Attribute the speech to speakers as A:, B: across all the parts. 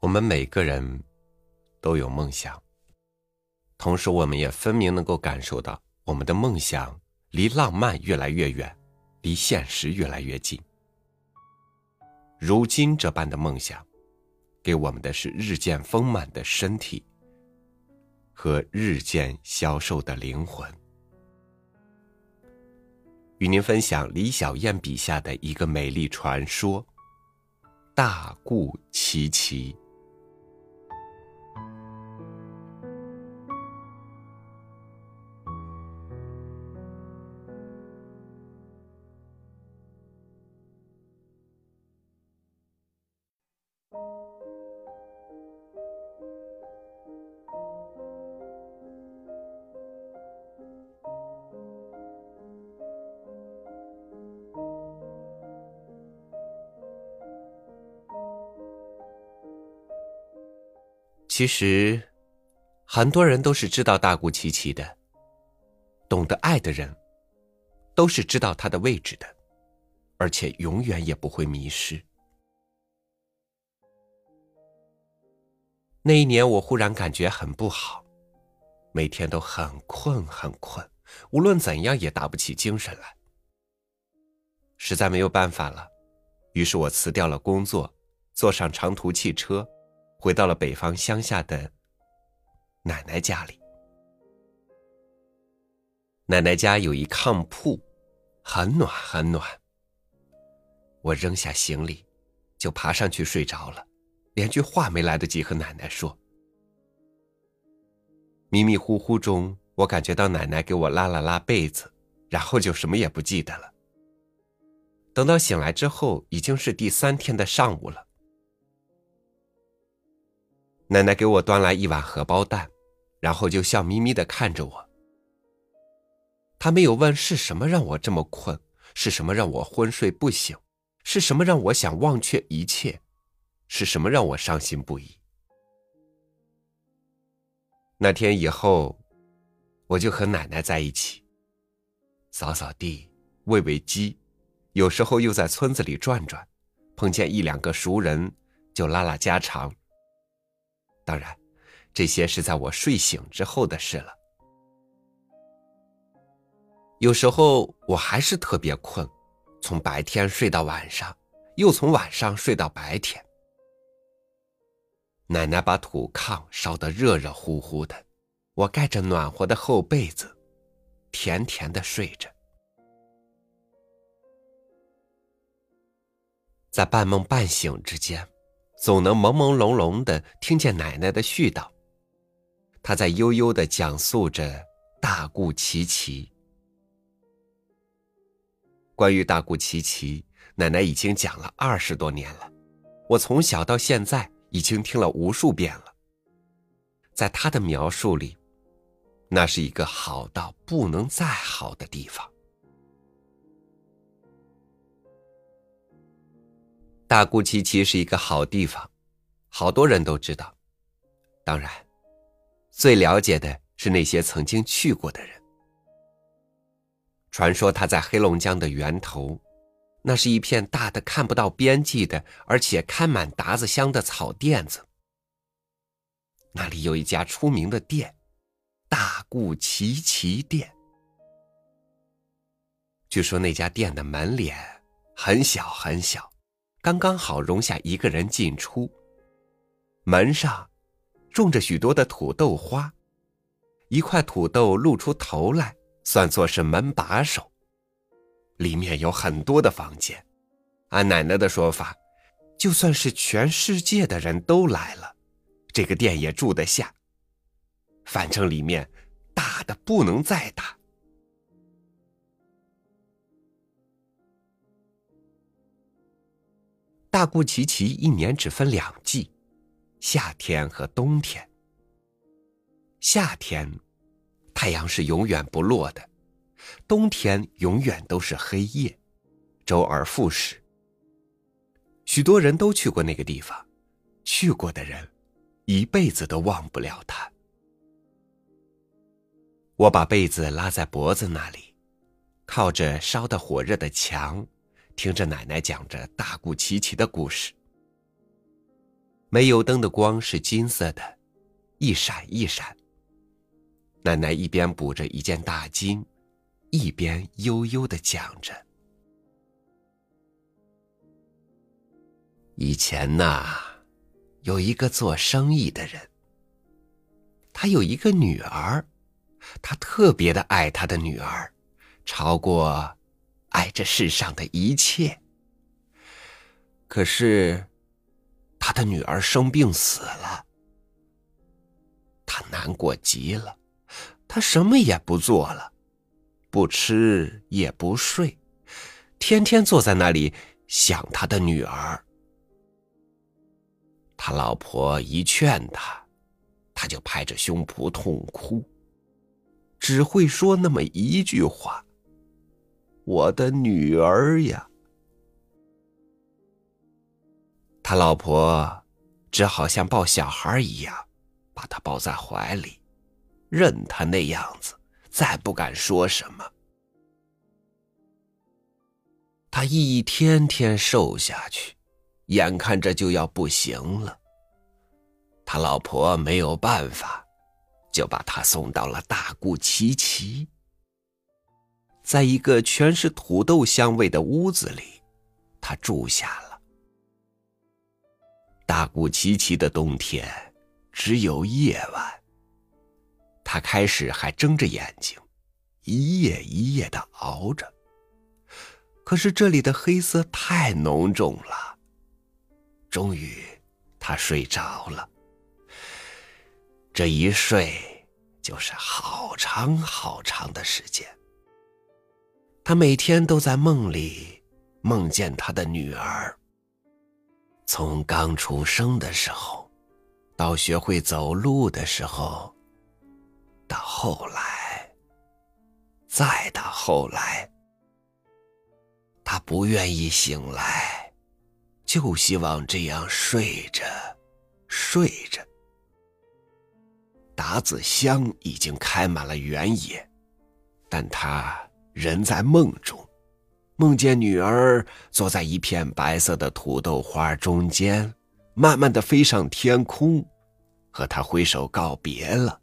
A: 我们每个人都有梦想，同时我们也分明能够感受到，我们的梦想离浪漫越来越远，离现实越来越近。如今这般的梦想，给我们的是日渐丰满的身体和日渐消瘦的灵魂。与您分享李小燕笔下的一个美丽传说——大顾琪琪。其实，很多人都是知道大顾琪琪的。懂得爱的人，都是知道他的位置的，而且永远也不会迷失。那一年，我忽然感觉很不好，每天都很困很困，无论怎样也打不起精神来。实在没有办法了，于是我辞掉了工作，坐上长途汽车。回到了北方乡下的奶奶家里。奶奶家有一炕铺，很暖很暖。我扔下行李，就爬上去睡着了，连句话没来得及和奶奶说。迷迷糊糊中，我感觉到奶奶给我拉了拉被子，然后就什么也不记得了。等到醒来之后，已经是第三天的上午了。奶奶给我端来一碗荷包蛋，然后就笑眯眯的看着我。她没有问是什么让我这么困，是什么让我昏睡不醒，是什么让我想忘却一切，是什么让我伤心不已。那天以后，我就和奶奶在一起，扫扫地，喂喂鸡，有时候又在村子里转转，碰见一两个熟人，就拉拉家常。当然，这些是在我睡醒之后的事了。有时候我还是特别困，从白天睡到晚上，又从晚上睡到白天。奶奶把土炕烧得热热乎乎的，我盖着暖和的厚被子，甜甜的睡着。在半梦半醒之间。总能朦朦胧胧的听见奶奶的絮叨，她在悠悠的讲述着大顾琪琪。关于大顾琪琪，奶奶已经讲了二十多年了，我从小到现在已经听了无数遍了。在她的描述里，那是一个好到不能再好的地方。大姑琪琪是一个好地方，好多人都知道。当然，最了解的是那些曾经去过的人。传说它在黑龙江的源头，那是一片大的看不到边际的，而且开满达子香的草甸子。那里有一家出名的店——大顾琪琪店。据说那家店的门脸很小很小。刚刚好容下一个人进出。门上种着许多的土豆花，一块土豆露出头来，算作是门把手。里面有很多的房间，按奶奶的说法，就算是全世界的人都来了，这个店也住得下。反正里面大的不能再大。大顾琪琪一年只分两季，夏天和冬天。夏天，太阳是永远不落的；冬天永远都是黑夜，周而复始。许多人都去过那个地方，去过的人，一辈子都忘不了它。我把被子拉在脖子那里，靠着烧得火热的墙。听着奶奶讲着大顾琪琪的故事，煤油灯的光是金色的，一闪一闪。奶奶一边补着一件大襟，一边悠悠的讲着：“以前呐，有一个做生意的人，他有一个女儿，他特别的爱他的女儿，超过爱这世上的一切。可是，他的女儿生病死了，他难过极了。”他什么也不做了，不吃也不睡，天天坐在那里想他的女儿。他老婆一劝他，他就拍着胸脯痛哭，只会说那么一句话：“我的女儿呀。”他老婆只好像抱小孩一样，把他抱在怀里。任他那样子，再不敢说什么。他一天天瘦下去，眼看着就要不行了。他老婆没有办法，就把他送到了大固齐齐，在一个全是土豆香味的屋子里，他住下了。大固齐齐的冬天，只有夜晚。他开始还睁着眼睛，一夜一夜的熬着。可是这里的黑色太浓重了。终于，他睡着了。这一睡就是好长好长的时间。他每天都在梦里梦见他的女儿。从刚出生的时候，到学会走路的时候。到后来，再到后来，他不愿意醒来，就希望这样睡着，睡着。达子乡已经开满了原野，但他人在梦中，梦见女儿坐在一片白色的土豆花中间，慢慢的飞上天空，和他挥手告别了。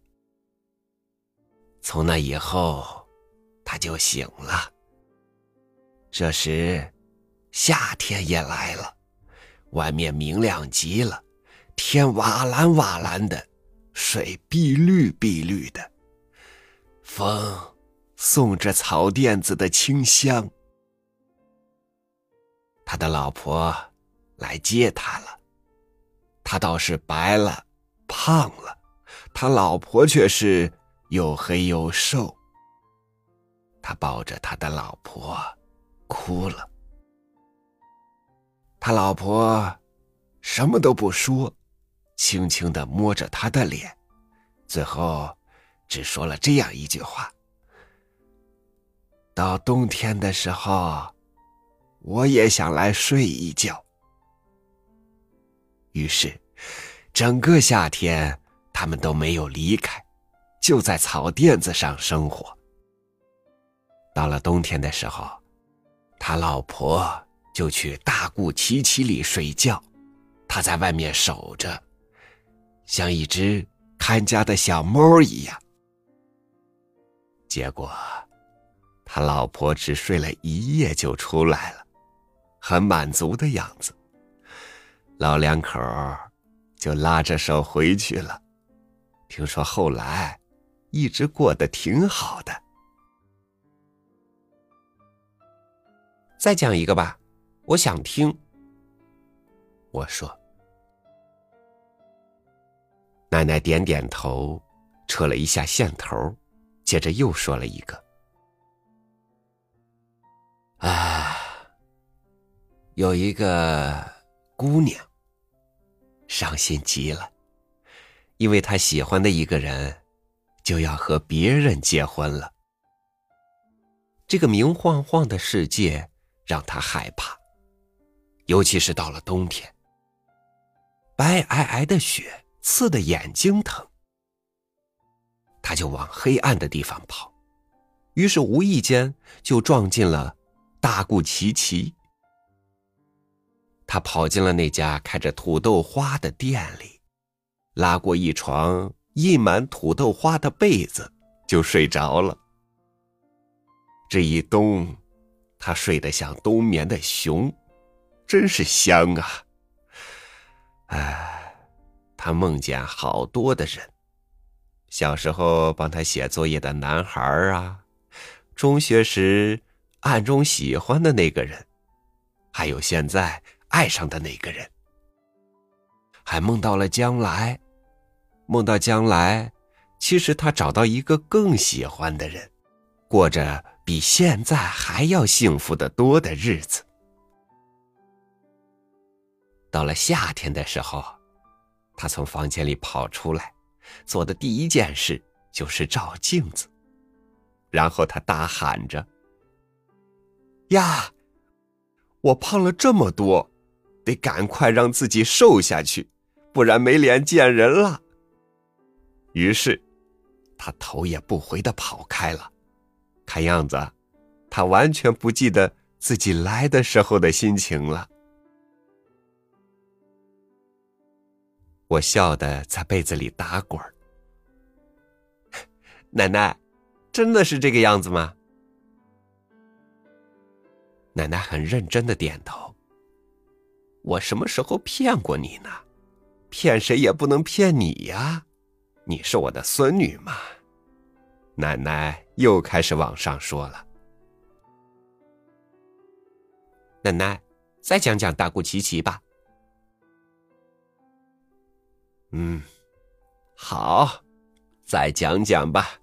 A: 从那以后，他就醒了。这时，夏天也来了，外面明亮极了，天瓦蓝瓦蓝的，水碧绿碧绿的，风送着草垫子的清香。他的老婆来接他了，他倒是白了，胖了，他老婆却是。又黑又瘦，他抱着他的老婆，哭了。他老婆什么都不说，轻轻的摸着他的脸，最后只说了这样一句话：“到冬天的时候，我也想来睡一觉。”于是，整个夏天他们都没有离开。就在草垫子上生活。到了冬天的时候，他老婆就去大固齐齐里睡觉，他在外面守着，像一只看家的小猫一样。结果，他老婆只睡了一夜就出来了，很满足的样子。老两口就拉着手回去了。听说后来。一直过得挺好的。再讲一个吧，我想听。我说，奶奶点点头，扯了一下线头，接着又说了一个。啊，有一个姑娘，伤心极了，因为她喜欢的一个人。就要和别人结婚了。这个明晃晃的世界让她害怕，尤其是到了冬天，白皑皑的雪刺得眼睛疼。他就往黑暗的地方跑，于是无意间就撞进了大固齐齐。他跑进了那家开着土豆花的店里，拉过一床印满土豆花的被子，就睡着了。这一冬，他睡得像冬眠的熊，真是香啊！哎，他梦见好多的人：小时候帮他写作业的男孩啊，中学时暗中喜欢的那个人，还有现在。爱上的那个人，还梦到了将来，梦到将来，其实他找到一个更喜欢的人，过着比现在还要幸福的多的日子。到了夏天的时候，他从房间里跑出来，做的第一件事就是照镜子，然后他大喊着：“呀，我胖了这么多！”得赶快让自己瘦下去，不然没脸见人了。于是，他头也不回的跑开了。看样子，他完全不记得自己来的时候的心情了。我笑得在被子里打滚儿。奶奶，真的是这个样子吗？奶奶很认真的点头。我什么时候骗过你呢？骗谁也不能骗你呀！你是我的孙女嘛。奶奶又开始往上说了。奶奶，再讲讲大姑琪琪吧。嗯，好，再讲讲吧。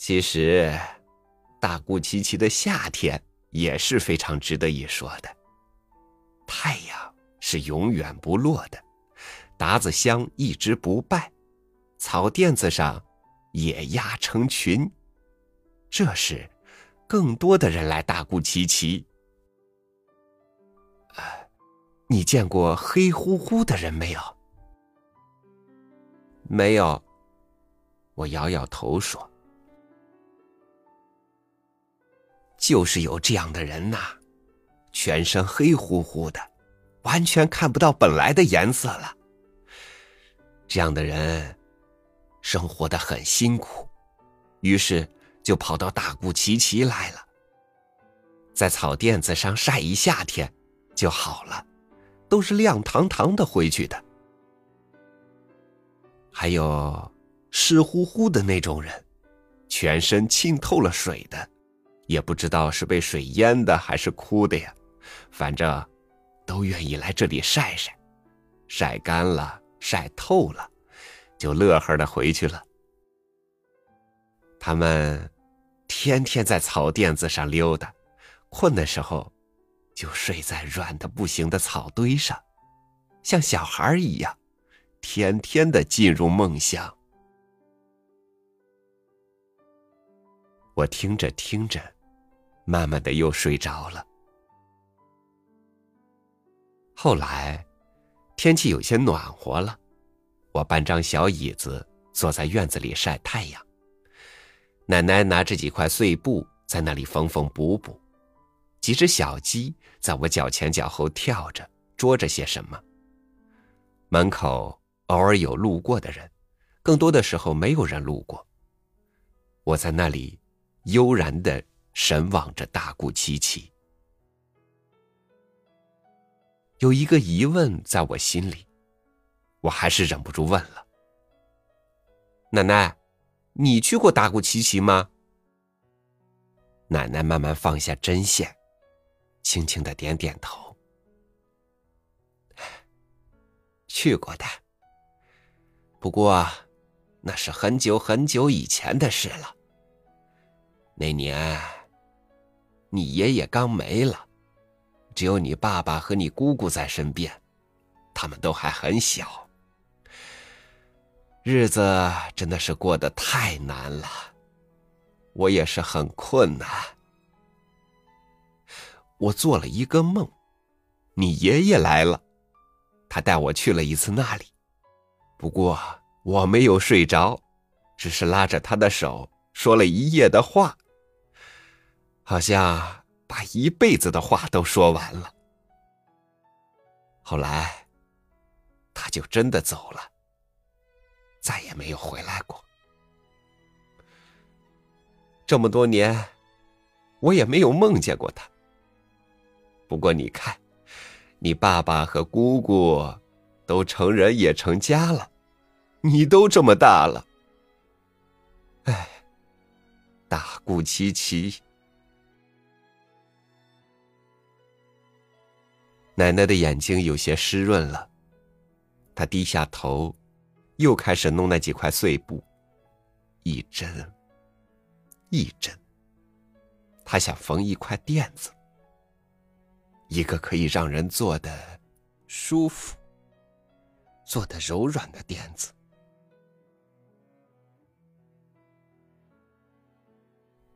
A: 其实，大姑琪琪的夏天。也是非常值得一说的。太阳是永远不落的，达子乡一直不败，草垫子上野鸭成群。这时，更多的人来大姑齐齐。你见过黑乎乎的人没有？没有。我摇摇头说。就是有这样的人呐，全身黑乎乎的，完全看不到本来的颜色了。这样的人生活的很辛苦，于是就跑到大姑琪琪来了，在草垫子上晒一夏天就好了，都是亮堂堂的回去的。还有湿乎乎的那种人，全身浸透了水的。也不知道是被水淹的还是哭的呀，反正都愿意来这里晒晒，晒干了、晒透了，就乐呵的回去了。他们天天在草垫子上溜达，困的时候就睡在软的不行的草堆上，像小孩一样，天天的进入梦乡。我听着听着。慢慢的又睡着了。后来，天气有些暖和了，我搬张小椅子坐在院子里晒太阳。奶奶拿着几块碎布在那里缝缝补补，几只小鸡在我脚前脚后跳着，捉着些什么。门口偶尔有路过的人，更多的时候没有人路过。我在那里悠然的。神望着大姑七七，有一个疑问在我心里，我还是忍不住问了：“奶奶，你去过大姑七七吗？”奶奶慢慢放下针线，轻轻的点点头：“去过的，不过那是很久很久以前的事了。那年……”你爷爷刚没了，只有你爸爸和你姑姑在身边，他们都还很小，日子真的是过得太难了，我也是很困难。我做了一个梦，你爷爷来了，他带我去了一次那里，不过我没有睡着，只是拉着他的手说了一夜的话。好像把一辈子的话都说完了。后来，他就真的走了，再也没有回来过。这么多年，我也没有梦见过他。不过你看，你爸爸和姑姑都成人也成家了，你都这么大了。哎，大姑琪琪。奶奶的眼睛有些湿润了，她低下头，又开始弄那几块碎布，一针一针。她想缝一块垫子，一个可以让人坐的舒服、坐的柔软的垫子。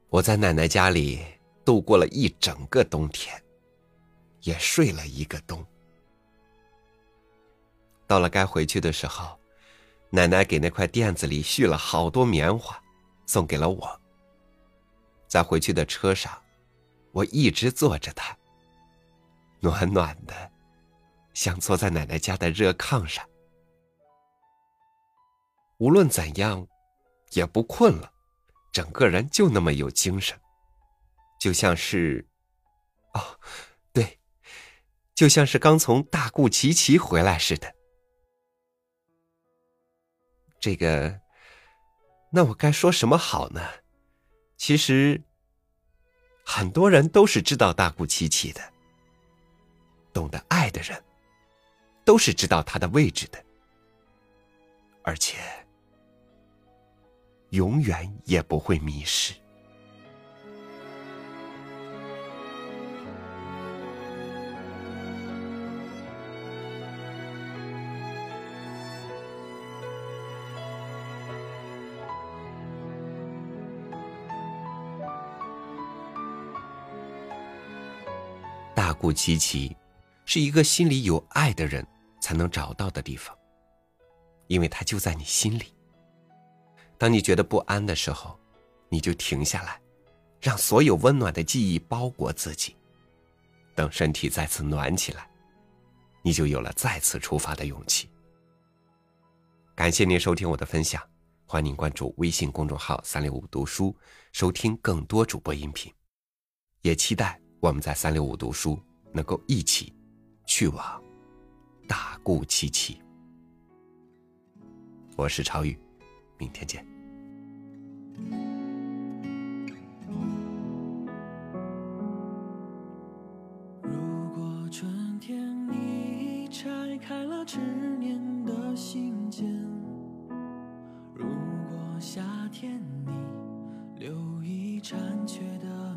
A: 我在奶奶家里度过了一整个冬天。也睡了一个冬。到了该回去的时候，奶奶给那块垫子里续了好多棉花，送给了我。在回去的车上，我一直坐着它，暖暖的，像坐在奶奶家的热炕上。无论怎样，也不困了，整个人就那么有精神，就像是，哦。就像是刚从大顾奇奇回来似的。这个，那我该说什么好呢？其实，很多人都是知道大顾奇奇的，懂得爱的人，都是知道他的位置的，而且，永远也不会迷失。顾琪琪，是一个心里有爱的人才能找到的地方，因为他就在你心里。当你觉得不安的时候，你就停下来，让所有温暖的记忆包裹自己。等身体再次暖起来，你就有了再次出发的勇气。感谢您收听我的分享，欢迎您关注微信公众号“三六五读书”，收听更多主播音频，也期待我们在“三六五读书”。能够一起去往大故七七。我是超宇，明天见。
B: 如果春天你拆开了执念的信笺，如果夏天你留意残缺的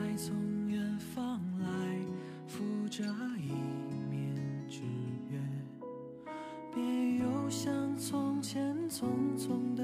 B: 爱从远方来，附着一面之约，别又像从前匆匆。